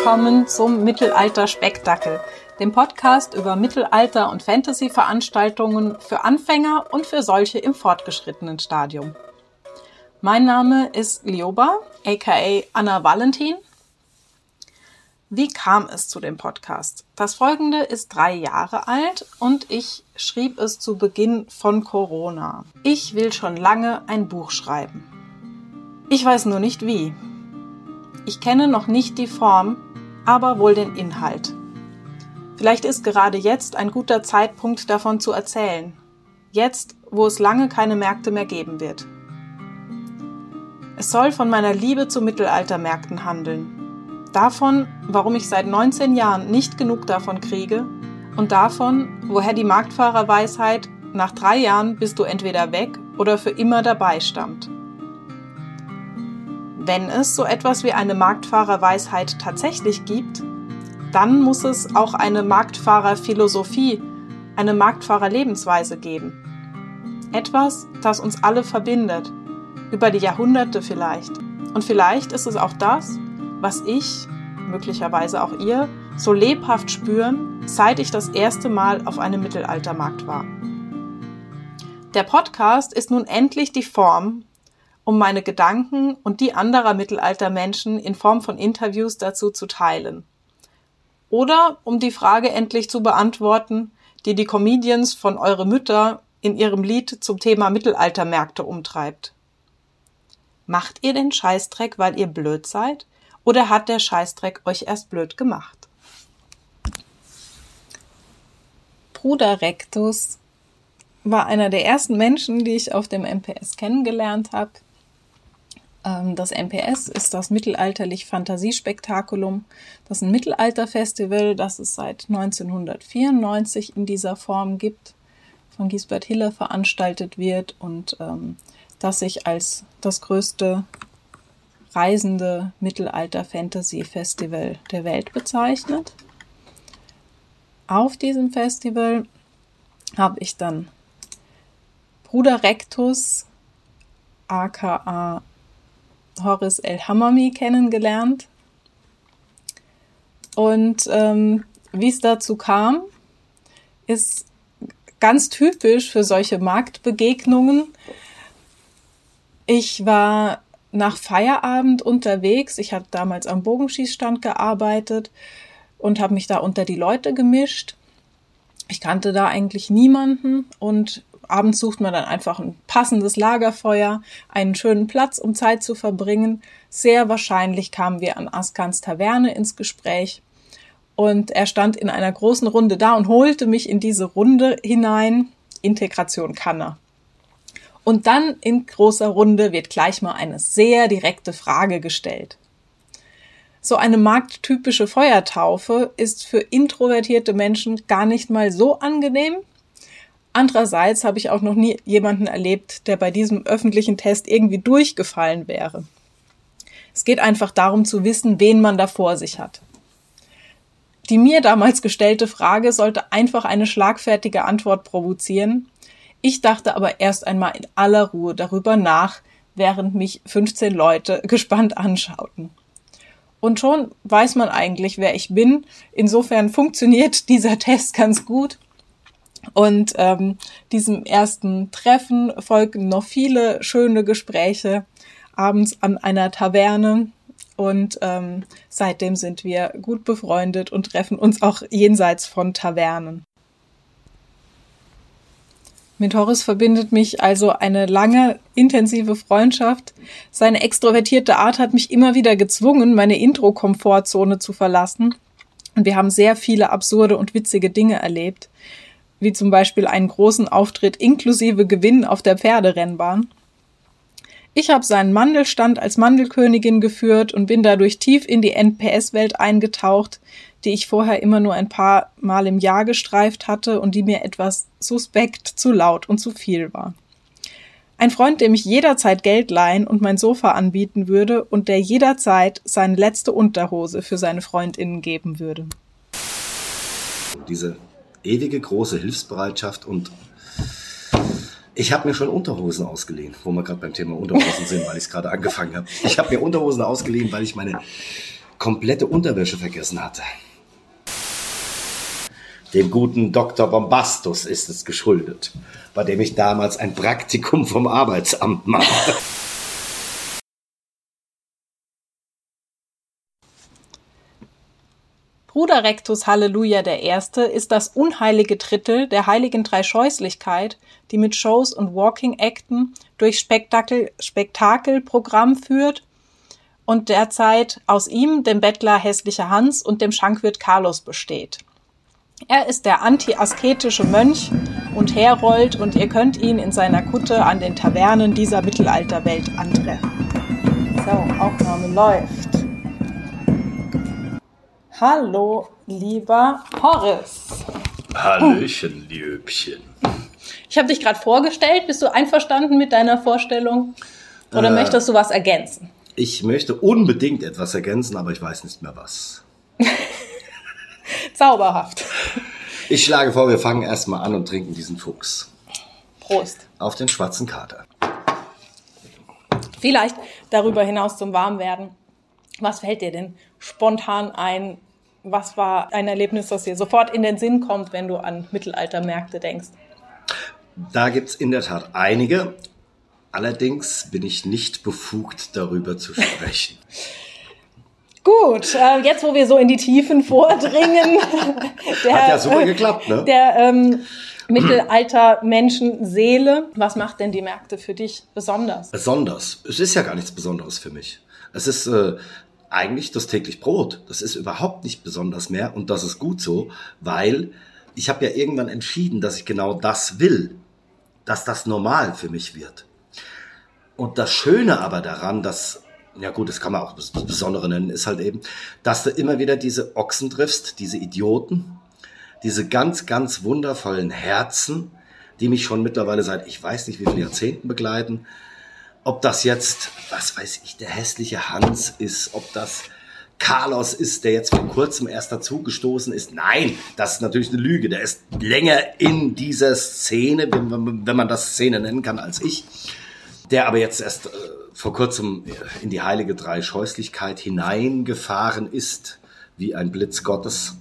willkommen zum Mittelalter-Spektakel, dem Podcast über Mittelalter- und Fantasy-Veranstaltungen für Anfänger und für solche im fortgeschrittenen Stadium. Mein Name ist Lioba, aka Anna Valentin. Wie kam es zu dem Podcast? Das folgende ist drei Jahre alt und ich schrieb es zu Beginn von Corona. Ich will schon lange ein Buch schreiben. Ich weiß nur nicht wie. Ich kenne noch nicht die Form, aber wohl den Inhalt. Vielleicht ist gerade jetzt ein guter Zeitpunkt davon zu erzählen. Jetzt, wo es lange keine Märkte mehr geben wird. Es soll von meiner Liebe zu Mittelaltermärkten handeln. Davon, warum ich seit 19 Jahren nicht genug davon kriege und davon, woher die Marktfahrerweisheit nach drei Jahren bist du entweder weg oder für immer dabei stammt. Wenn es so etwas wie eine Marktfahrerweisheit tatsächlich gibt, dann muss es auch eine Marktfahrerphilosophie, eine Marktfahrerlebensweise geben. Etwas, das uns alle verbindet, über die Jahrhunderte vielleicht. Und vielleicht ist es auch das, was ich, möglicherweise auch ihr, so lebhaft spüren, seit ich das erste Mal auf einem Mittelaltermarkt war. Der Podcast ist nun endlich die Form, um meine Gedanken und die anderer Mittelaltermenschen in Form von Interviews dazu zu teilen. Oder um die Frage endlich zu beantworten, die die Comedians von Eure Mütter in ihrem Lied zum Thema Mittelaltermärkte umtreibt. Macht ihr den Scheißdreck, weil ihr blöd seid? Oder hat der Scheißdreck euch erst blöd gemacht? Bruder Rectus war einer der ersten Menschen, die ich auf dem MPS kennengelernt habe. Ähm, das MPS ist das Mittelalterlich Fantasiespektakulum. Das ist ein Mittelalterfestival, das es seit 1994 in dieser Form gibt, von Gisbert Hiller veranstaltet wird und ähm, das sich als das größte reisende Mittelalter-Fantasy-Festival der Welt bezeichnet. Auf diesem Festival habe ich dann Bruder Rectus, aka Horace El Hamami kennengelernt. Und ähm, wie es dazu kam, ist ganz typisch für solche Marktbegegnungen. Ich war nach Feierabend unterwegs. Ich habe damals am Bogenschießstand gearbeitet und habe mich da unter die Leute gemischt. Ich kannte da eigentlich niemanden und abends sucht man dann einfach ein passendes Lagerfeuer, einen schönen Platz, um Zeit zu verbringen. Sehr wahrscheinlich kamen wir an Askans Taverne ins Gespräch. Und er stand in einer großen Runde da und holte mich in diese Runde hinein. Integration kann er. Und dann in großer Runde wird gleich mal eine sehr direkte Frage gestellt. So eine markttypische Feuertaufe ist für introvertierte Menschen gar nicht mal so angenehm, Andererseits habe ich auch noch nie jemanden erlebt, der bei diesem öffentlichen Test irgendwie durchgefallen wäre. Es geht einfach darum zu wissen, wen man da vor sich hat. Die mir damals gestellte Frage sollte einfach eine schlagfertige Antwort provozieren. Ich dachte aber erst einmal in aller Ruhe darüber nach, während mich 15 Leute gespannt anschauten. Und schon weiß man eigentlich, wer ich bin. Insofern funktioniert dieser Test ganz gut und ähm, diesem ersten Treffen folgen noch viele schöne Gespräche abends an einer Taverne. Und ähm, seitdem sind wir gut befreundet und treffen uns auch jenseits von Tavernen. Mit Horace verbindet mich also eine lange, intensive Freundschaft. Seine extrovertierte Art hat mich immer wieder gezwungen, meine Intro-Komfortzone zu verlassen. Und wir haben sehr viele absurde und witzige Dinge erlebt wie zum Beispiel einen großen Auftritt inklusive Gewinn auf der Pferderennbahn. Ich habe seinen Mandelstand als Mandelkönigin geführt und bin dadurch tief in die NPS-Welt eingetaucht, die ich vorher immer nur ein paar Mal im Jahr gestreift hatte und die mir etwas suspekt, zu laut und zu viel war. Ein Freund, dem ich jederzeit Geld leihen und mein Sofa anbieten würde und der jederzeit seine letzte Unterhose für seine Freundinnen geben würde. Diese ewige große Hilfsbereitschaft und ich habe mir schon Unterhosen ausgeliehen, wo wir gerade beim Thema Unterhosen sind, weil ich es gerade angefangen habe. Ich habe mir Unterhosen ausgeliehen, weil ich meine komplette Unterwäsche vergessen hatte. Dem guten Dr. Bombastus ist es geschuldet, bei dem ich damals ein Praktikum vom Arbeitsamt machte. Bruder Rectus Halleluja I. ist das unheilige Drittel der heiligen Dreischeußlichkeit, die mit Shows und Walking-Acten durch Spektakel, Spektakelprogramm führt und derzeit aus ihm, dem Bettler hässlicher Hans und dem Schankwirt Carlos besteht. Er ist der anti-asketische Mönch und Herold und ihr könnt ihn in seiner Kutte an den Tavernen dieser Mittelalterwelt antreffen. So, Aufnahme läuft. Hallo, lieber Horace. Hallöchen, Liebchen. Ich habe dich gerade vorgestellt. Bist du einverstanden mit deiner Vorstellung? Oder äh, möchtest du was ergänzen? Ich möchte unbedingt etwas ergänzen, aber ich weiß nicht mehr was. Zauberhaft. Ich schlage vor, wir fangen erstmal an und trinken diesen Fuchs. Prost. Auf den schwarzen Kater. Vielleicht darüber hinaus zum Warmwerden. Was fällt dir denn spontan ein? Was war ein Erlebnis, das dir sofort in den Sinn kommt, wenn du an Mittelaltermärkte denkst? Da gibt es in der Tat einige. Allerdings bin ich nicht befugt, darüber zu sprechen. Gut, äh, jetzt wo wir so in die Tiefen vordringen. der, Hat ja super geklappt, ne? Der ähm, Mittelalter-Menschenseele. Was macht denn die Märkte für dich besonders? Besonders? Es ist ja gar nichts Besonderes für mich. Es ist äh, eigentlich das täglich Brot. Das ist überhaupt nicht besonders mehr und das ist gut so, weil ich habe ja irgendwann entschieden, dass ich genau das will, dass das normal für mich wird. Und das Schöne aber daran, dass ja gut, das kann man auch das Besondere nennen, ist halt eben, dass du immer wieder diese Ochsen triffst, diese Idioten, diese ganz, ganz wundervollen Herzen, die mich schon mittlerweile seit ich weiß nicht wie viele Jahrzehnten begleiten. Ob das jetzt, was weiß ich, der hässliche Hans ist, ob das Carlos ist, der jetzt vor kurzem erst dazugestoßen ist. Nein, das ist natürlich eine Lüge. Der ist länger in dieser Szene, wenn, wenn man das Szene nennen kann, als ich. Der aber jetzt erst äh, vor kurzem in die heilige Dreischeußlichkeit hineingefahren ist, wie ein Blitz Gottes.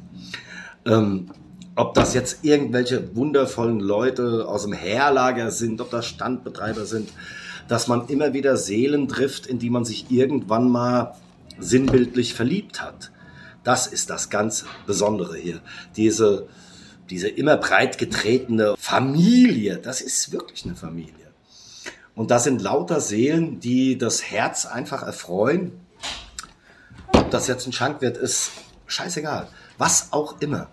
Ähm, ob das jetzt irgendwelche wundervollen Leute aus dem Herlager sind, ob das Standbetreiber sind, dass man immer wieder Seelen trifft, in die man sich irgendwann mal sinnbildlich verliebt hat. Das ist das ganz Besondere hier. Diese, diese immer breit getretene Familie, das ist wirklich eine Familie. Und das sind lauter Seelen, die das Herz einfach erfreuen. Ob das jetzt ein Schankwirt ist, scheißegal. Was auch immer.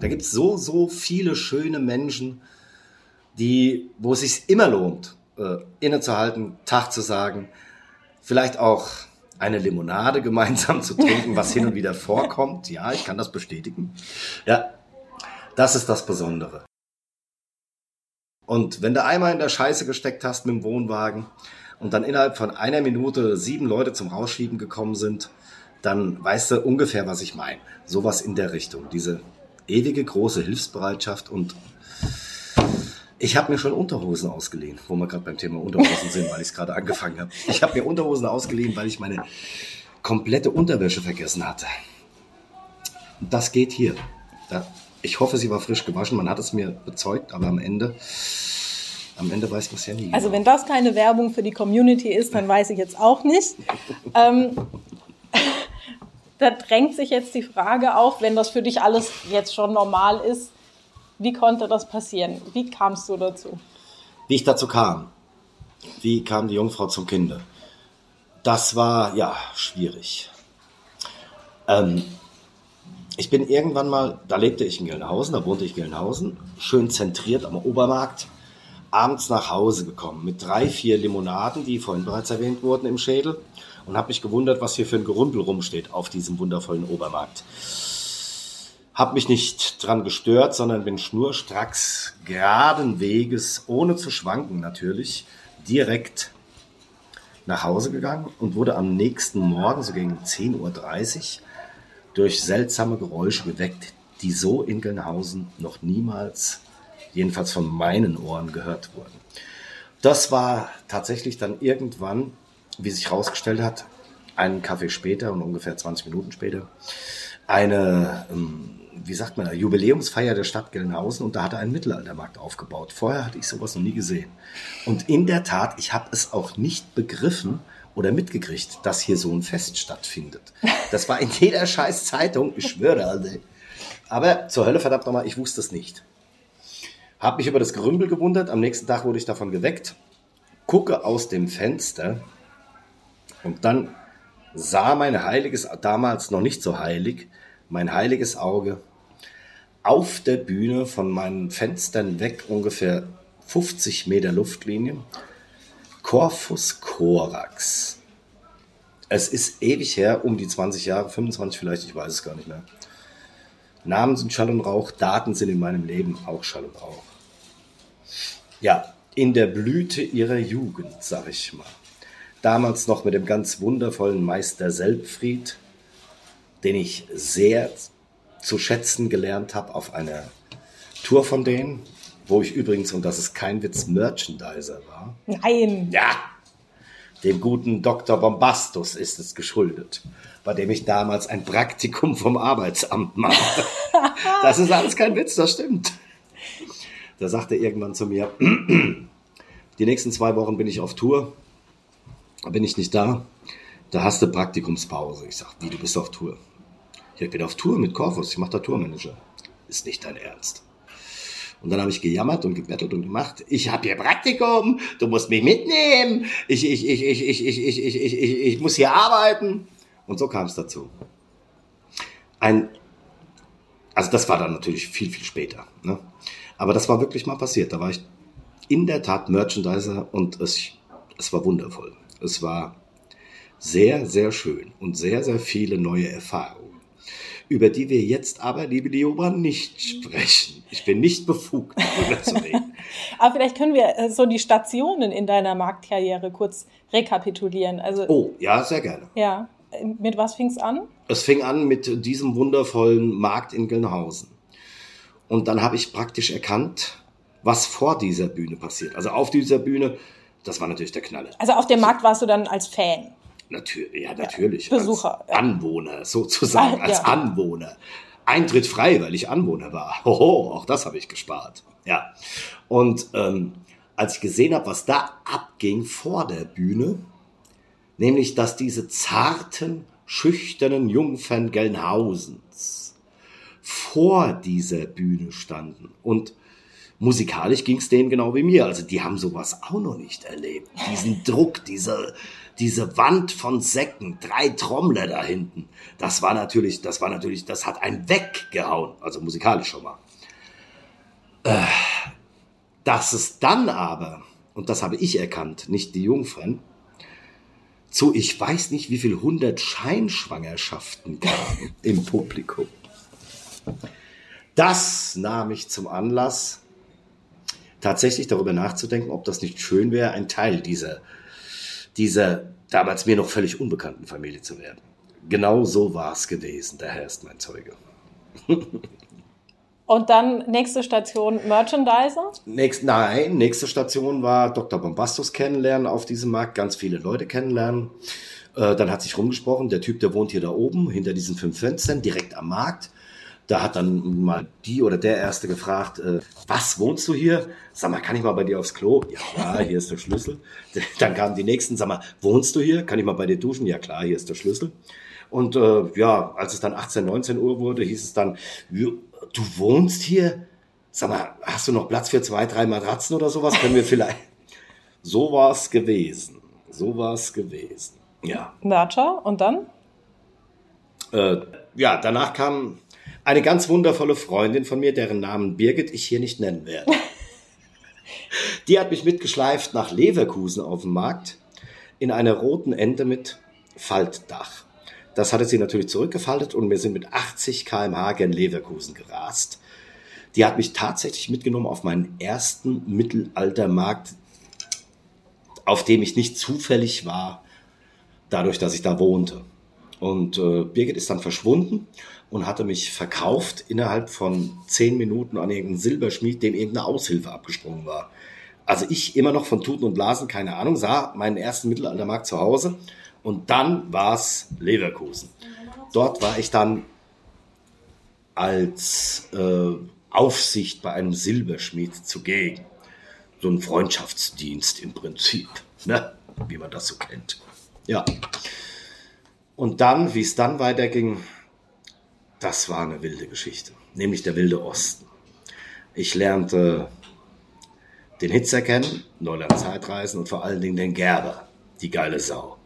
Da gibt es so, so viele schöne Menschen, die, wo es sich immer lohnt, äh, innezuhalten, Tag zu sagen, vielleicht auch eine Limonade gemeinsam zu trinken, was hin und wieder vorkommt. Ja, ich kann das bestätigen. Ja, das ist das Besondere. Und wenn du einmal in der Scheiße gesteckt hast mit dem Wohnwagen und dann innerhalb von einer Minute sieben Leute zum Rausschieben gekommen sind, dann weißt du ungefähr, was ich meine. Sowas in der Richtung. Diese ewige große Hilfsbereitschaft und ich habe mir schon Unterhosen ausgeliehen, wo wir gerade beim Thema Unterhosen sind, weil ich es gerade angefangen habe. Ich habe mir Unterhosen ausgeliehen, weil ich meine komplette Unterwäsche vergessen hatte. Das geht hier. Ich hoffe, sie war frisch gewaschen. Man hat es mir bezeugt, aber am Ende, am Ende weiß man es ja nie. Also wenn das keine Werbung für die Community ist, dann weiß ich jetzt auch nicht. ähm, da drängt sich jetzt die Frage auf, wenn das für dich alles jetzt schon normal ist, wie konnte das passieren? Wie kamst du dazu? Wie ich dazu kam. Wie kam die Jungfrau zum Kinde? Das war ja schwierig. Ähm, ich bin irgendwann mal, da lebte ich in Gelnhausen, da wohnte ich in Gelnhausen, schön zentriert am Obermarkt, abends nach Hause gekommen mit drei, vier Limonaden, die vorhin bereits erwähnt wurden im Schädel und habe mich gewundert, was hier für ein Gerümpel rumsteht auf diesem wundervollen Obermarkt. Hab mich nicht dran gestört, sondern bin schnurstracks geraden Weges, ohne zu schwanken natürlich, direkt nach Hause gegangen und wurde am nächsten Morgen, so gegen 10.30 Uhr, durch seltsame Geräusche geweckt, die so in Gelnhausen noch niemals, jedenfalls von meinen Ohren, gehört wurden. Das war tatsächlich dann irgendwann, wie sich herausgestellt hat, einen Kaffee später und ungefähr 20 Minuten später eine, ähm, wie sagt man, Jubiläumsfeier der Stadt Gelnhausen und da hat er einen Mittelaltermarkt aufgebaut. Vorher hatte ich sowas noch nie gesehen. Und in der Tat, ich habe es auch nicht begriffen oder mitgekriegt, dass hier so ein Fest stattfindet. Das war in jeder scheiß Zeitung, ich schwöre, Alter. Aber zur Hölle, verdammt nochmal, ich wusste es nicht. Hab mich über das Gerümpel gewundert, am nächsten Tag wurde ich davon geweckt, gucke aus dem Fenster und dann sah mein heiliges, damals noch nicht so heilig, mein heiliges Auge auf der Bühne von meinen Fenstern weg ungefähr 50 Meter Luftlinie. Corpus Corax. Es ist ewig her, um die 20 Jahre, 25 vielleicht, ich weiß es gar nicht mehr. Namen sind Schall und Rauch, Daten sind in meinem Leben auch Schall und Rauch. Ja, in der Blüte ihrer Jugend, sag ich mal. Damals noch mit dem ganz wundervollen Meister Selbfried, den ich sehr zu schätzen gelernt habe auf einer Tour von denen, wo ich übrigens, und das ist kein Witz, Merchandiser war. Nein. Ja, dem guten Dr. Bombastus ist es geschuldet, bei dem ich damals ein Praktikum vom Arbeitsamt machte. das ist alles kein Witz, das stimmt. Da sagte er irgendwann zu mir, die nächsten zwei Wochen bin ich auf Tour, da bin ich nicht da, da hast du Praktikumspause. Ich sag, wie, du bist auf Tour? Ich bin auf Tour mit Corvus, ich mache da Tourmanager. Ist nicht dein Ernst. Und dann habe ich gejammert und gebettelt und gemacht. Ich habe hier Praktikum, du musst mich mitnehmen. Ich, ich, ich, ich, ich, ich, ich, ich, ich, ich, ich muss hier arbeiten. Und so kam es dazu. Ein, also das war dann natürlich viel, viel später. Ne? Aber das war wirklich mal passiert. Da war ich in der Tat Merchandiser und es, es war wundervoll. Es war sehr, sehr schön und sehr, sehr viele neue Erfahrungen über die wir jetzt aber, liebe Lioba, nicht sprechen. Ich bin nicht befugt, darüber zu reden. aber vielleicht können wir äh, so die Stationen in deiner Marktkarriere kurz rekapitulieren. Also, oh, ja, sehr gerne. Ja. Mit was fing es an? Es fing an mit diesem wundervollen Markt in Gelnhausen. Und dann habe ich praktisch erkannt, was vor dieser Bühne passiert. Also auf dieser Bühne, das war natürlich der Knalle. Also auf dem Markt warst du dann als Fan? Natürlich, ja, natürlich. Ja, Besucher. Als Anwohner, sozusagen, als ja. Anwohner. Eintritt frei, weil ich Anwohner war. Hoho, auch das habe ich gespart. Ja. Und ähm, als ich gesehen habe, was da abging vor der Bühne, nämlich, dass diese zarten, schüchternen Jungfern Gelnhausens vor dieser Bühne standen und musikalisch ging es denen genau wie mir. Also die haben sowas auch noch nicht erlebt. Diesen Druck, diese, diese Wand von Säcken, drei Trommler da hinten, das war natürlich, das war natürlich, das hat einen weggehauen, also musikalisch schon mal. Äh, dass es dann aber, und das habe ich erkannt, nicht die Jungfern, zu ich weiß nicht wie viel hundert Scheinschwangerschaften gab im Publikum. Das nahm ich zum Anlass, tatsächlich darüber nachzudenken, ob das nicht schön wäre, ein Teil dieser dieser damals mir noch völlig unbekannten Familie zu werden. Genau so war es gewesen. Der Herr ist mein Zeuge. Und dann nächste Station Merchandiser? Nächst, nein, nächste Station war Dr. Bombastus kennenlernen auf diesem Markt, ganz viele Leute kennenlernen. Äh, dann hat sich rumgesprochen, der Typ, der wohnt hier da oben, hinter diesen fünf Fenstern, direkt am Markt. Da hat dann mal die oder der Erste gefragt, äh, was wohnst du hier? Sag mal, kann ich mal bei dir aufs Klo? Ja, klar, hier ist der Schlüssel. Dann kamen die Nächsten, sag mal, wohnst du hier? Kann ich mal bei dir duschen? Ja, klar, hier ist der Schlüssel. Und äh, ja, als es dann 18, 19 Uhr wurde, hieß es dann, du wohnst hier? Sag mal, hast du noch Platz für zwei, drei Matratzen oder sowas? Können wir vielleicht... So war es gewesen. So war es gewesen. Ja. Mercher, und dann? Äh, ja, danach kam eine ganz wundervolle Freundin von mir, deren Namen Birgit ich hier nicht nennen werde. Die hat mich mitgeschleift nach Leverkusen auf dem Markt in einer roten Ente mit Faltdach. Das hatte sie natürlich zurückgefaltet und wir sind mit 80 kmh gen Leverkusen gerast. Die hat mich tatsächlich mitgenommen auf meinen ersten Mittelaltermarkt, auf dem ich nicht zufällig war, dadurch, dass ich da wohnte. Und äh, Birgit ist dann verschwunden und hatte mich verkauft innerhalb von zehn Minuten an irgendeinen Silberschmied, dem irgendeine Aushilfe abgesprungen war. Also ich immer noch von Tuten und Blasen, keine Ahnung, sah meinen ersten Mittelaltermarkt zu Hause Und dann war es Leverkusen. Dort war ich dann als äh, Aufsicht bei einem Silberschmied zugegen. So ein Freundschaftsdienst im Prinzip, ne? wie man das so kennt. Ja. Und dann, wie es dann weiterging, das war eine wilde Geschichte, nämlich der wilde Osten. Ich lernte den Hitzer kennen, Neuland Zeitreisen und vor allen Dingen den Gerber, die geile Sau.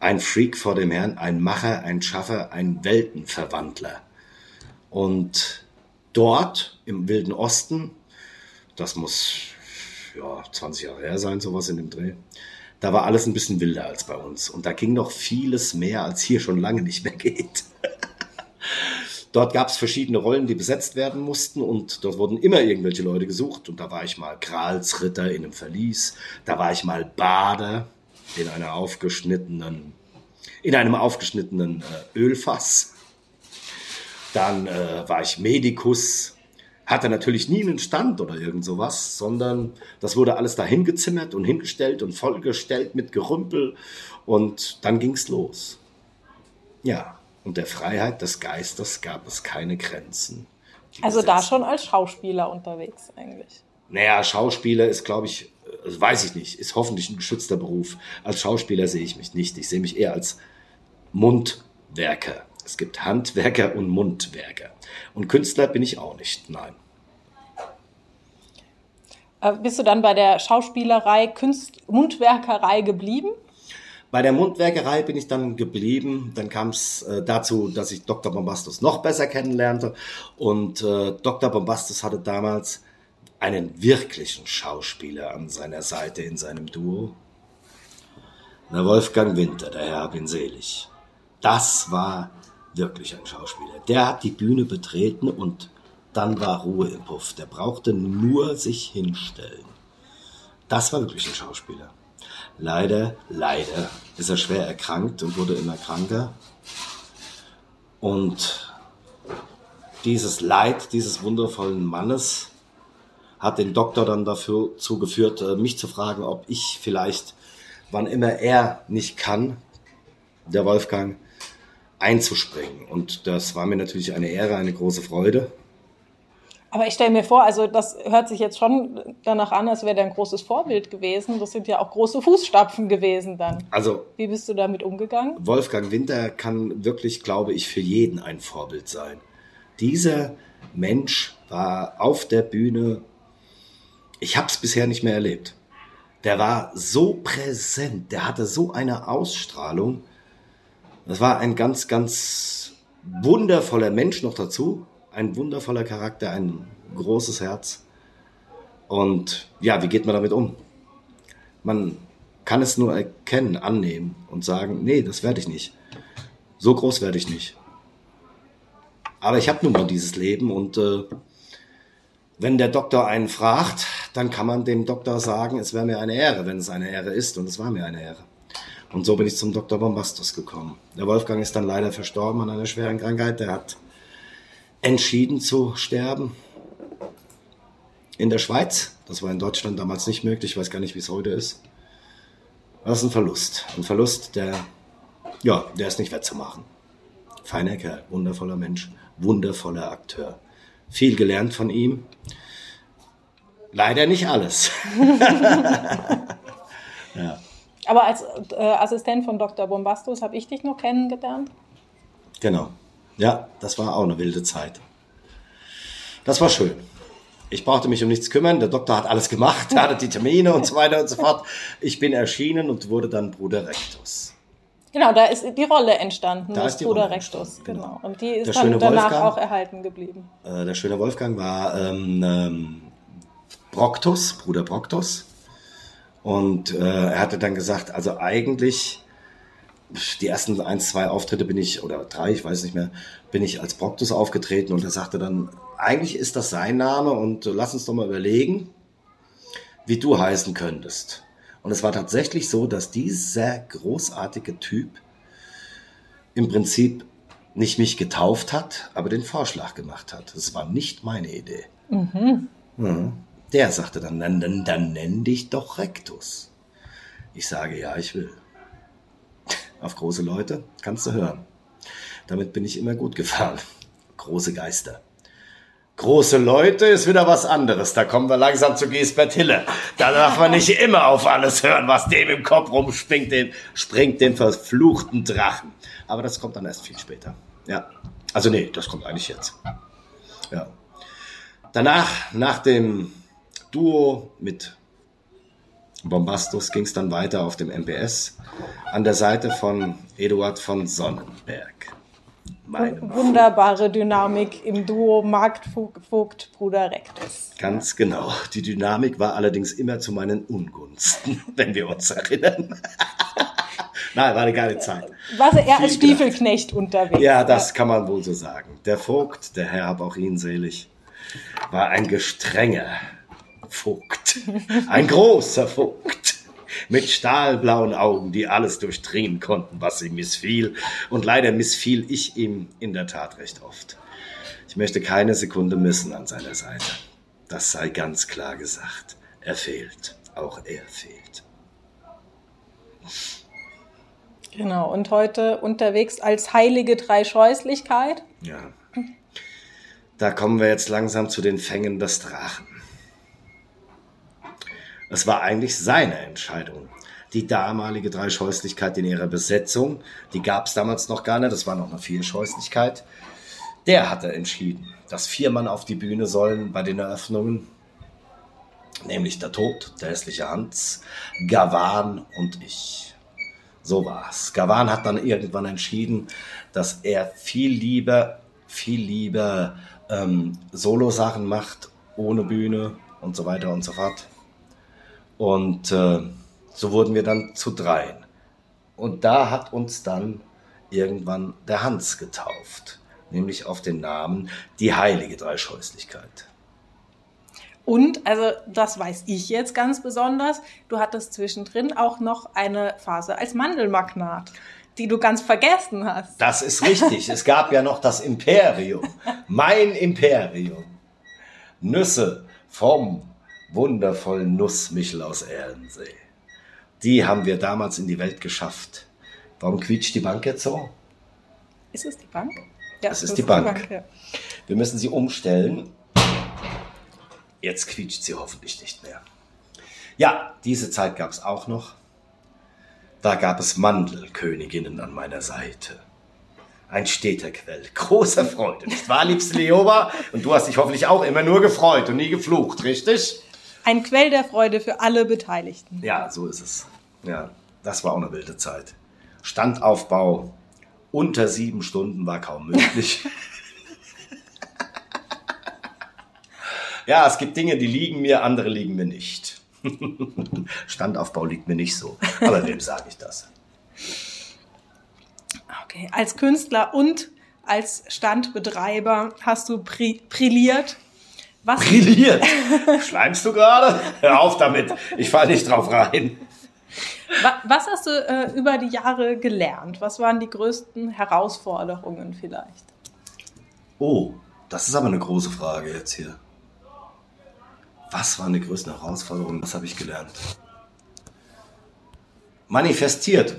Ein Freak vor dem Herrn, ein Macher, ein Schaffer, ein Weltenverwandler. Und dort im Wilden Osten, das muss ja 20 Jahre her sein, sowas in dem Dreh, da war alles ein bisschen wilder als bei uns. Und da ging noch vieles mehr, als hier schon lange nicht mehr geht. Dort gab es verschiedene Rollen, die besetzt werden mussten und dort wurden immer irgendwelche Leute gesucht. Und da war ich mal Gralsritter in einem Verlies, da war ich mal Bader in einer aufgeschnittenen, in einem aufgeschnittenen äh, Ölfass. Dann äh, war ich Medikus, hatte natürlich nie einen Stand oder irgend sowas, sondern das wurde alles dahin gezimmert und hingestellt und vollgestellt mit Gerümpel und dann ging's los. Ja, und der Freiheit des Geistes gab es keine Grenzen. Also da schon als Schauspieler unterwegs eigentlich. Naja, Schauspieler ist, glaube ich, also weiß ich nicht, ist hoffentlich ein geschützter Beruf. Als Schauspieler sehe ich mich nicht. Ich sehe mich eher als Mundwerker. Es gibt Handwerker und Mundwerker. Und Künstler bin ich auch nicht, nein. Äh, bist du dann bei der Schauspielerei, Künst Mundwerkerei geblieben? Bei der Mundwerkerei bin ich dann geblieben. Dann kam es äh, dazu, dass ich Dr. Bombastus noch besser kennenlernte. Und äh, Dr. Bombastus hatte damals einen wirklichen Schauspieler an seiner Seite in seinem Duo. Na, Wolfgang Winter, der Herr hab ihn selig. Das war wirklich ein Schauspieler. Der hat die Bühne betreten und dann war Ruhe im Puff. Der brauchte nur sich hinstellen. Das war wirklich ein Schauspieler. Leider, leider ist er schwer erkrankt und wurde immer kranker. Und dieses Leid dieses wundervollen Mannes hat den Doktor dann dafür zugeführt, äh, mich zu fragen, ob ich vielleicht, wann immer er nicht kann, der Wolfgang, einzuspringen. Und das war mir natürlich eine Ehre, eine große Freude. Aber ich stelle mir vor, also das hört sich jetzt schon danach an, als wäre der ein großes Vorbild gewesen. Das sind ja auch große Fußstapfen gewesen dann. Also. Wie bist du damit umgegangen? Wolfgang Winter kann wirklich, glaube ich, für jeden ein Vorbild sein. Dieser Mensch war auf der Bühne. Ich habe es bisher nicht mehr erlebt. Der war so präsent, der hatte so eine Ausstrahlung. Das war ein ganz, ganz wundervoller Mensch noch dazu. Ein wundervoller Charakter, ein großes Herz. Und ja, wie geht man damit um? Man kann es nur erkennen, annehmen und sagen, nee, das werde ich nicht. So groß werde ich nicht. Aber ich habe nun mal dieses Leben und äh, wenn der Doktor einen fragt, dann kann man dem Doktor sagen, es wäre mir eine Ehre, wenn es eine Ehre ist und es war mir eine Ehre. Und so bin ich zum Dr. Bombastus gekommen. Der Wolfgang ist dann leider verstorben an einer schweren Krankheit. Der hat entschieden zu sterben in der Schweiz. Das war in Deutschland damals nicht möglich. Ich weiß gar nicht, wie es heute ist. Das ist ein Verlust. Ein Verlust, der, ja, der ist nicht wettzumachen. Feiner Kerl, wundervoller Mensch, wundervoller Akteur. Viel gelernt von ihm. Leider nicht alles. ja. Aber als äh, Assistent von Dr. Bombastus habe ich dich noch kennengelernt. Genau. Ja, das war auch eine wilde Zeit. Das war schön. Ich brauchte mich um nichts kümmern. Der Doktor hat alles gemacht, er hatte die Termine und so weiter und so fort. Ich bin erschienen und wurde dann Bruder Rectus. Genau, da ist die Rolle entstanden, da ist die Bruder Rolle Rectus. Genau. genau. Und die ist dann danach Wolfgang, auch erhalten geblieben. Äh, der schöne Wolfgang war ähm, ähm, Broktus, Bruder Broktus. Und äh, er hatte dann gesagt, also eigentlich die ersten ein, zwei Auftritte bin ich, oder drei, ich weiß nicht mehr, bin ich als Proctus aufgetreten und er sagte dann, eigentlich ist das sein Name und lass uns doch mal überlegen, wie du heißen könntest. Und es war tatsächlich so, dass dieser großartige Typ im Prinzip nicht mich getauft hat, aber den Vorschlag gemacht hat. Es war nicht meine Idee. Mhm. Mhm. Der sagte dann, dann, dann, dann nenn dich doch Rectus. Ich sage, ja, ich will. Auf große Leute kannst du hören. Damit bin ich immer gut gefahren. Große Geister. Große Leute ist wieder was anderes. Da kommen wir langsam zu Gisbert Hille. Da darf man nicht immer auf alles hören, was dem im Kopf rumspringt, den, springt den verfluchten Drachen. Aber das kommt dann erst viel später. Ja. Also nee, das kommt eigentlich jetzt. Ja. Danach, nach dem Duo mit Bombastus, ging es dann weiter auf dem MPS an der Seite von Eduard von Sonnenberg. Wunderbare Dynamik im Duo Marktvogt Bruder Rectus. Ganz genau. Die Dynamik war allerdings immer zu meinen Ungunsten, wenn wir uns erinnern. Nein, war eine geile Zeit. War er als Stiefelknecht unterwegs? Ja, das ja. kann man wohl so sagen. Der Vogt, der Herr hab auch ihn selig, war ein gestrenger Vogt. Ein großer Vogt mit stahlblauen Augen, die alles durchdringen konnten, was ihm missfiel. Und leider missfiel ich ihm in der Tat recht oft. Ich möchte keine Sekunde missen an seiner Seite. Das sei ganz klar gesagt. Er fehlt. Auch er fehlt. Genau, und heute unterwegs als heilige Dreischeußlichkeit. Ja. Da kommen wir jetzt langsam zu den Fängen des Drachen. Es war eigentlich seine Entscheidung. Die damalige Dreischeußlichkeit in ihrer Besetzung, die gab es damals noch gar nicht, das war noch eine Vierscheußlichkeit. Der hatte entschieden, dass vier Mann auf die Bühne sollen bei den Eröffnungen, nämlich der Tod, der hässliche Hans, Gavan und ich. So war's. Gavan hat dann irgendwann entschieden, dass er viel lieber, viel lieber ähm, Solo-Sachen macht, ohne Bühne und so weiter und so fort. Und äh, so wurden wir dann zu dreien. Und da hat uns dann irgendwann der Hans getauft, nämlich auf den Namen die heilige Dreischeußlichkeit. Und, also das weiß ich jetzt ganz besonders, du hattest zwischendrin auch noch eine Phase als Mandelmagnat, die du ganz vergessen hast. Das ist richtig. es gab ja noch das Imperium, mein Imperium. Nüsse vom wundervollen Nussmichel aus Erlensee. Die haben wir damals in die Welt geschafft. Warum quietscht die Bank jetzt so? Ist es die Bank? Ja, das, das ist die Bank. Bank ja. Wir müssen sie umstellen. Jetzt quietscht sie hoffentlich nicht mehr. Ja, diese Zeit gab es auch noch. Da gab es Mandelköniginnen an meiner Seite. Ein steter Quell großer Freude, nicht wahr, liebste Leoba? Und du hast dich hoffentlich auch immer nur gefreut und nie geflucht, richtig? Ein Quell der Freude für alle Beteiligten. Ja, so ist es. Ja, das war auch eine wilde Zeit. Standaufbau unter sieben Stunden war kaum möglich. ja, es gibt Dinge, die liegen mir, andere liegen mir nicht. Standaufbau liegt mir nicht so. Aber wem sage ich das? Okay, als Künstler und als Standbetreiber hast du brilliert was? Brilliert. Schleimst du gerade? Hör auf damit. Ich falle nicht drauf rein. Was hast du äh, über die Jahre gelernt? Was waren die größten Herausforderungen vielleicht? Oh, das ist aber eine große Frage jetzt hier. Was waren die größten Herausforderungen? Was habe ich gelernt? Manifestiert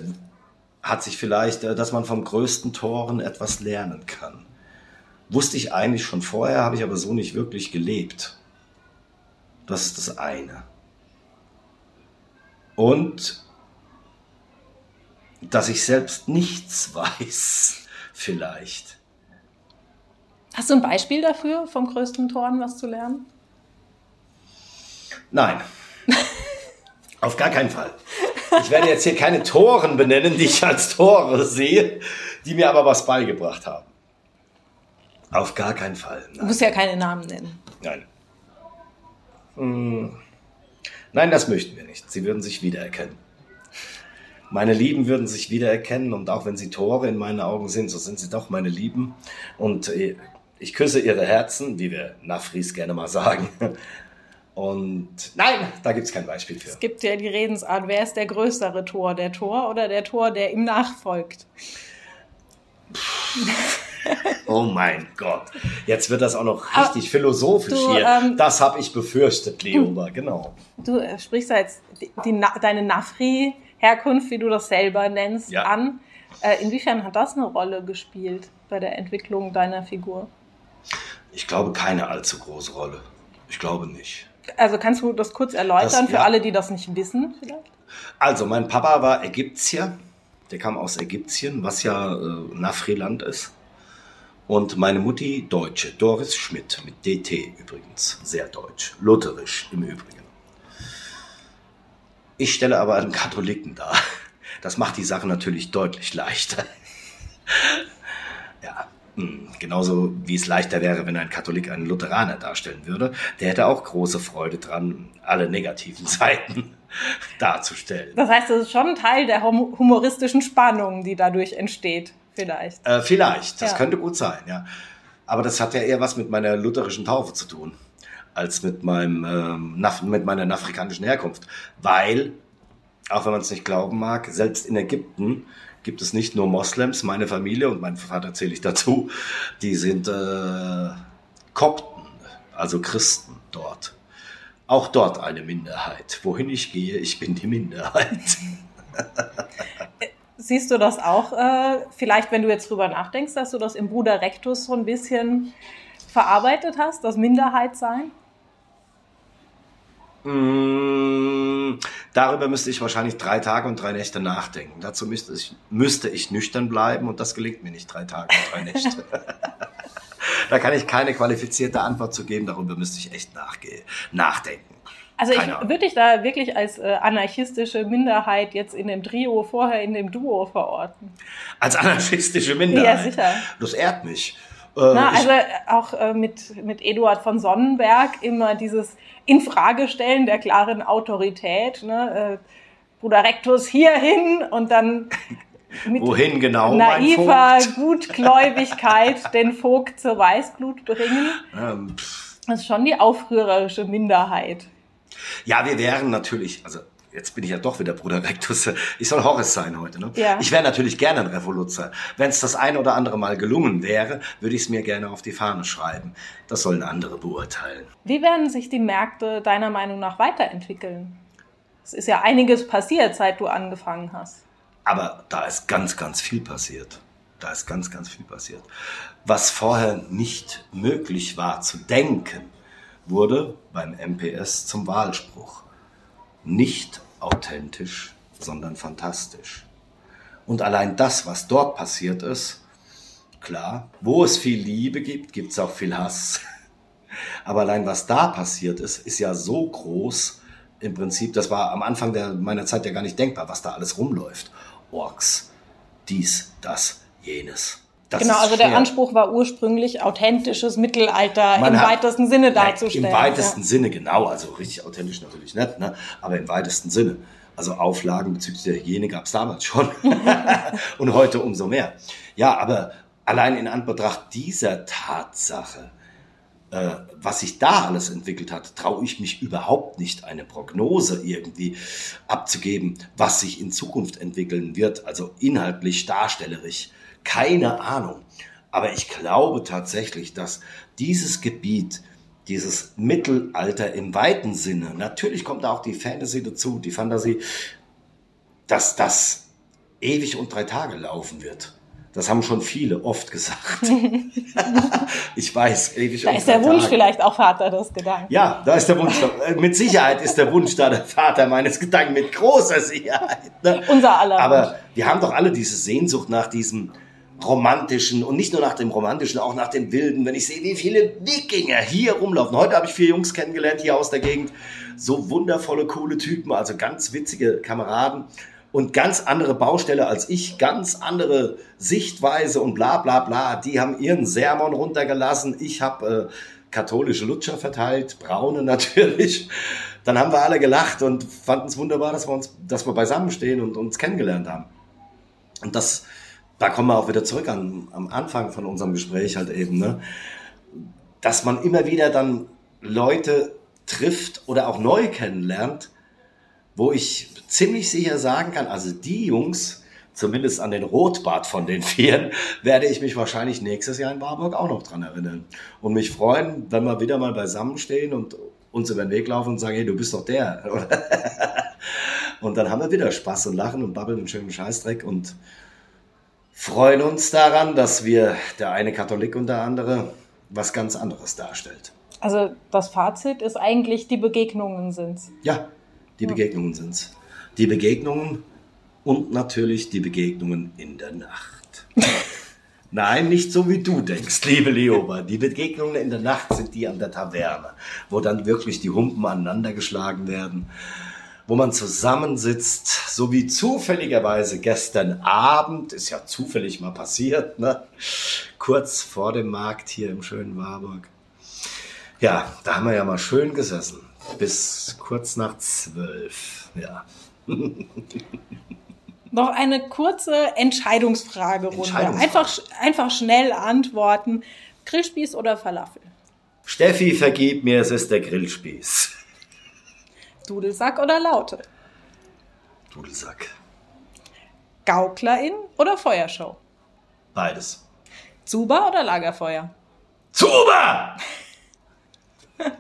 hat sich vielleicht, äh, dass man vom größten Toren etwas lernen kann. Wusste ich eigentlich schon vorher, habe ich aber so nicht wirklich gelebt. Das ist das eine. Und dass ich selbst nichts weiß, vielleicht. Hast du ein Beispiel dafür, vom größten Toren was zu lernen? Nein. Auf gar keinen Fall. Ich werde jetzt hier keine Toren benennen, die ich als Tore sehe, die mir aber was beigebracht haben. Auf gar keinen Fall. Nein. Du musst ja keine Namen nennen. Nein. Hm. Nein, das möchten wir nicht. Sie würden sich wiedererkennen. Meine Lieben würden sich wiedererkennen und auch wenn sie Tore in meinen Augen sind, so sind sie doch meine Lieben. Und äh, ich küsse ihre Herzen, wie wir Nafris gerne mal sagen. Und nein, da gibt es kein Beispiel für. Es gibt ja die Redensart, wer ist der größere Tor, der Tor oder der Tor, der ihm nachfolgt? Oh mein Gott. Jetzt wird das auch noch richtig Aber philosophisch du, hier. Ähm, das habe ich befürchtet, Leoba, genau. Du äh, sprichst da jetzt die, die, deine Nafri-Herkunft, wie du das selber nennst, ja. an. Äh, inwiefern hat das eine Rolle gespielt bei der Entwicklung deiner Figur? Ich glaube, keine allzu große Rolle. Ich glaube nicht. Also kannst du das kurz erläutern das, für ja. alle, die das nicht wissen vielleicht? Also mein Papa war Ägyptier. Der kam aus Ägyptien, was ja äh, Nafriland ist. Und meine Mutti Deutsche, Doris Schmidt, mit DT übrigens, sehr deutsch, lutherisch im Übrigen. Ich stelle aber einen Katholiken dar. Das macht die Sache natürlich deutlich leichter. ja, hm, genauso wie es leichter wäre, wenn ein Katholik einen Lutheraner darstellen würde. Der hätte auch große Freude dran, alle negativen Seiten darzustellen. Das heißt, das ist schon ein Teil der humoristischen Spannung, die dadurch entsteht. Vielleicht. Äh, vielleicht, das ja. könnte gut sein, ja. Aber das hat ja eher was mit meiner lutherischen Taufe zu tun, als mit, meinem, ähm, mit meiner afrikanischen Herkunft. Weil, auch wenn man es nicht glauben mag, selbst in Ägypten gibt es nicht nur Moslems, meine Familie und mein Vater zähle ich dazu, die sind äh, Kopten, also Christen dort. Auch dort eine Minderheit. Wohin ich gehe, ich bin die Minderheit. Siehst du das auch, äh, vielleicht wenn du jetzt drüber nachdenkst, dass du das im Bruder Rectus so ein bisschen verarbeitet hast, das Minderheitsein? Mmh, darüber müsste ich wahrscheinlich drei Tage und drei Nächte nachdenken. Dazu müsste ich, müsste ich nüchtern bleiben und das gelingt mir nicht drei Tage und drei Nächte. da kann ich keine qualifizierte Antwort zu geben, darüber müsste ich echt nachdenken. Also ich würde dich da wirklich als äh, anarchistische Minderheit jetzt in dem Trio, vorher in dem Duo verorten. Als anarchistische Minderheit? Ja, sicher. Das ehrt mich. Äh, Na, also auch äh, mit, mit Eduard von Sonnenberg immer dieses Infragestellen der klaren Autorität. Ne? Äh, Bruder Rectus hierhin und dann mit Wohin genau? Naiver Gutgläubigkeit den Vogt zur Weißblut bringen. Ähm, das ist schon die aufrührerische Minderheit. Ja, wir wären natürlich, also jetzt bin ich ja doch wieder Bruder Rectus, ich soll Horace sein heute, ne? Ja. Ich wäre natürlich gerne ein Revoluzer. Wenn es das ein oder andere Mal gelungen wäre, würde ich es mir gerne auf die Fahne schreiben. Das sollen andere beurteilen. Wie werden sich die Märkte deiner Meinung nach weiterentwickeln? Es ist ja einiges passiert, seit du angefangen hast. Aber da ist ganz, ganz viel passiert. Da ist ganz, ganz viel passiert. Was vorher nicht möglich war zu denken, wurde beim MPS zum Wahlspruch. Nicht authentisch, sondern fantastisch. Und allein das, was dort passiert ist, klar, wo es viel Liebe gibt, gibt es auch viel Hass. Aber allein was da passiert ist, ist ja so groß, im Prinzip, das war am Anfang der, meiner Zeit ja gar nicht denkbar, was da alles rumläuft. Orks, dies, das, jenes. Das genau, also der Anspruch war ursprünglich authentisches Mittelalter Man im hat, weitesten Sinne darzustellen. Im weitesten ja. Sinne, genau. Also richtig authentisch natürlich nicht, ne? aber im weitesten Sinne. Also Auflagen bezüglich der Hygiene gab es damals schon und heute umso mehr. Ja, aber allein in Anbetracht dieser Tatsache, äh, was sich da alles entwickelt hat, traue ich mich überhaupt nicht, eine Prognose irgendwie abzugeben, was sich in Zukunft entwickeln wird, also inhaltlich, darstellerisch keine Ahnung. Aber ich glaube tatsächlich, dass dieses Gebiet, dieses Mittelalter im weiten Sinne, natürlich kommt da auch die Fantasy dazu, die Fantasie, dass das ewig und drei Tage laufen wird. Das haben schon viele oft gesagt. ich weiß, ewig Da ist der Wunsch Tage. vielleicht auch Vater des Gedanken. Ja, da ist der Wunsch. Mit Sicherheit ist der Wunsch da der Vater meines Gedanken, mit großer Sicherheit. Ne? Unser aller. Aber wir haben doch alle diese Sehnsucht nach diesem, romantischen und nicht nur nach dem romantischen, auch nach dem wilden. Wenn ich sehe, wie viele Wikinger hier rumlaufen. Heute habe ich vier Jungs kennengelernt hier aus der Gegend. So wundervolle, coole Typen, also ganz witzige Kameraden und ganz andere Baustelle als ich, ganz andere Sichtweise und bla bla bla. Die haben ihren Sermon runtergelassen. Ich habe äh, katholische Lutscher verteilt, braune natürlich. Dann haben wir alle gelacht und fanden es wunderbar, dass wir uns, dass wir beisammenstehen und uns kennengelernt haben. Und das da kommen wir auch wieder zurück an, am Anfang von unserem Gespräch halt eben, ne? dass man immer wieder dann Leute trifft oder auch neu kennenlernt, wo ich ziemlich sicher sagen kann, also die Jungs, zumindest an den Rotbart von den Vieren, werde ich mich wahrscheinlich nächstes Jahr in Warburg auch noch dran erinnern. Und mich freuen, wenn wir wieder mal beisammenstehen und uns über den Weg laufen und sagen, hey, du bist doch der. und dann haben wir wieder Spaß und Lachen und babbeln einen schönen Scheißdreck und freuen uns daran, dass wir, der eine Katholik und der andere, was ganz anderes darstellt. Also das Fazit ist eigentlich, die Begegnungen sind's. Ja, die Begegnungen sind's. Die Begegnungen und natürlich die Begegnungen in der Nacht. Nein, nicht so wie du denkst, liebe Leoba. Die Begegnungen in der Nacht sind die an der Taverne, wo dann wirklich die Humpen aneinander geschlagen werden, wo man zusammensitzt, so wie zufälligerweise gestern Abend, ist ja zufällig mal passiert, ne? kurz vor dem Markt hier im schönen Warburg. Ja, da haben wir ja mal schön gesessen, bis kurz nach zwölf, ja. Noch eine kurze Entscheidungsfragerunde. Entscheidungsfrage. Einfach, einfach schnell antworten. Grillspieß oder Falafel? Steffi, vergib mir, es ist der Grillspieß. Dudelsack oder Laute? Dudelsack. Gauklerin oder Feuershow? Beides. Zuba oder Lagerfeuer? Zuba!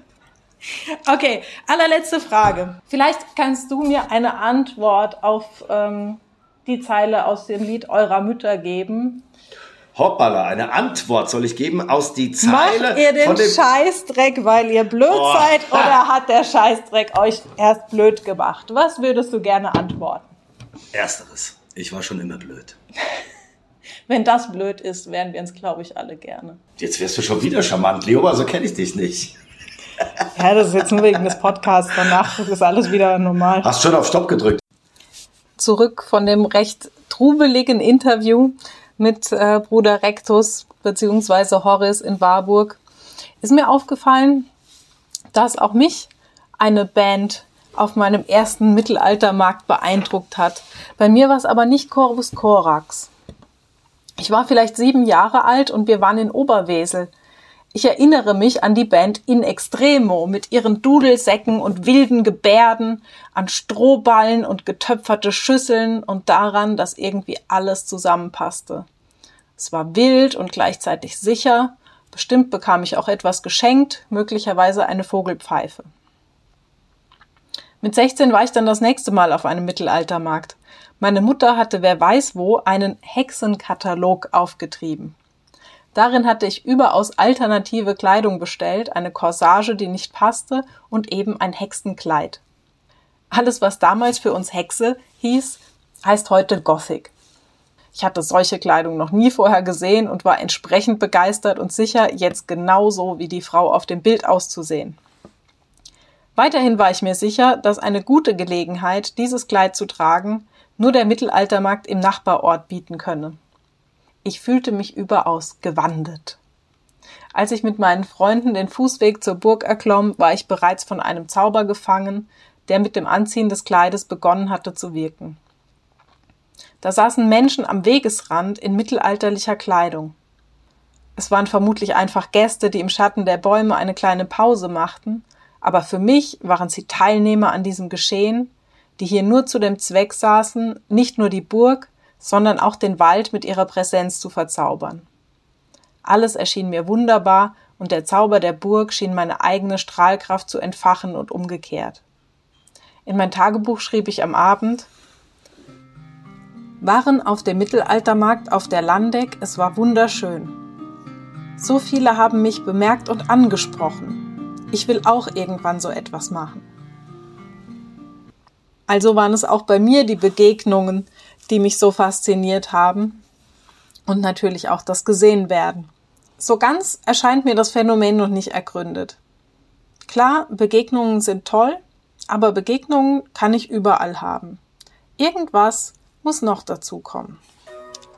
Okay, allerletzte Frage. Vielleicht kannst du mir eine Antwort auf ähm, die Zeile aus dem Lied eurer Mütter geben. Hoppala, eine Antwort soll ich geben aus die Zeile Macht ihr den von dem... Scheißdreck, weil ihr blöd Oh. seid oder hat der Scheißdreck euch erst blöd gemacht? Was würdest du gerne antworten? Ersteres. Ich war schon immer blöd. Wenn das blöd ist, wären wir uns, glaube ich, alle gerne. Jetzt wirst du schon wieder charmant, Leo, so kenne ich dich nicht. Ja, das ist jetzt nur wegen des Podcasts. Danach ist alles wieder normal. Hast schon auf Stopp gedrückt. zurück von dem recht trubeligen Interview mit äh, Bruder Rectus beziehungsweise Horace in Warburg ist mir aufgefallen, dass auch mich eine Band auf meinem ersten Mittelaltermarkt beeindruckt hat. Bei mir war es aber nicht Corvus Corax. Ich war vielleicht sieben Jahre alt und wir waren in Oberwesel. Ich erinnere mich an die Band In Extremo mit ihren Dudelsäcken und wilden Gebärden, an Strohballen und getöpferte Schüsseln und daran, dass irgendwie alles zusammenpasste. Es war wild und gleichzeitig sicher. Bestimmt bekam ich auch etwas geschenkt, möglicherweise eine Vogelpfeife. Mit 16 war ich dann das nächste Mal auf einem Mittelaltermarkt. Meine Mutter hatte wer weiß wo einen Hexenkatalog aufgetrieben. Darin hatte ich überaus alternative Kleidung bestellt, eine Corsage, die nicht passte und eben ein Hexenkleid. Alles, was damals für uns Hexe hieß, heißt heute Gothic. Ich hatte solche Kleidung noch nie vorher gesehen und war entsprechend begeistert und sicher, jetzt genauso wie die Frau auf dem Bild auszusehen. Weiterhin war ich mir sicher, dass eine gute Gelegenheit, dieses Kleid zu tragen, nur der Mittelaltermarkt im Nachbarort bieten könne. Ich fühlte mich überaus gewandet. Als ich mit meinen Freunden den Fußweg zur Burg erklomm, war ich bereits von einem Zauber gefangen, der mit dem Anziehen des Kleides begonnen hatte zu wirken. Da saßen Menschen am Wegesrand in mittelalterlicher Kleidung. Es waren vermutlich einfach Gäste, die im Schatten der Bäume eine kleine Pause machten, aber für mich waren sie Teilnehmer an diesem Geschehen, die hier nur zu dem Zweck saßen, nicht nur die Burg, sondern auch den Wald mit ihrer Präsenz zu verzaubern. Alles erschien mir wunderbar und der Zauber der Burg schien meine eigene Strahlkraft zu entfachen und umgekehrt. In mein Tagebuch schrieb ich am Abend, waren auf dem Mittelaltermarkt auf der Landeck, es war wunderschön. So viele haben mich bemerkt und angesprochen. Ich will auch irgendwann so etwas machen. Also waren es auch bei mir die Begegnungen, die mich so fasziniert haben und natürlich auch das gesehen werden. So ganz erscheint mir das Phänomen noch nicht ergründet. Klar, Begegnungen sind toll, aber Begegnungen kann ich überall haben. Irgendwas muss noch dazu kommen.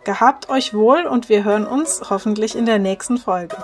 Gehabt euch wohl und wir hören uns hoffentlich in der nächsten Folge.